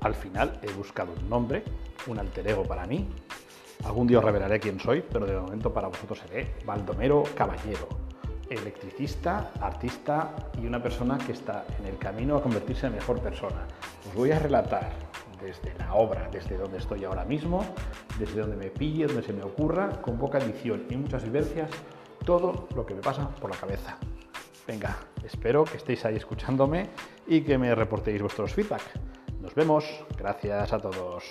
Al final he buscado un nombre, un alter ego para mí. Algún día os revelaré quién soy, pero de momento para vosotros seré Baldomero Caballero, electricista, artista y una persona que está en el camino a convertirse en mejor persona. Os voy a relatar desde la obra, desde donde estoy ahora mismo, desde donde me pille, donde se me ocurra, con poca edición y muchas vivencias, todo lo que me pasa por la cabeza. Venga, espero que estéis ahí escuchándome y que me reportéis vuestros feedback. Nos vemos. Gracias a todos.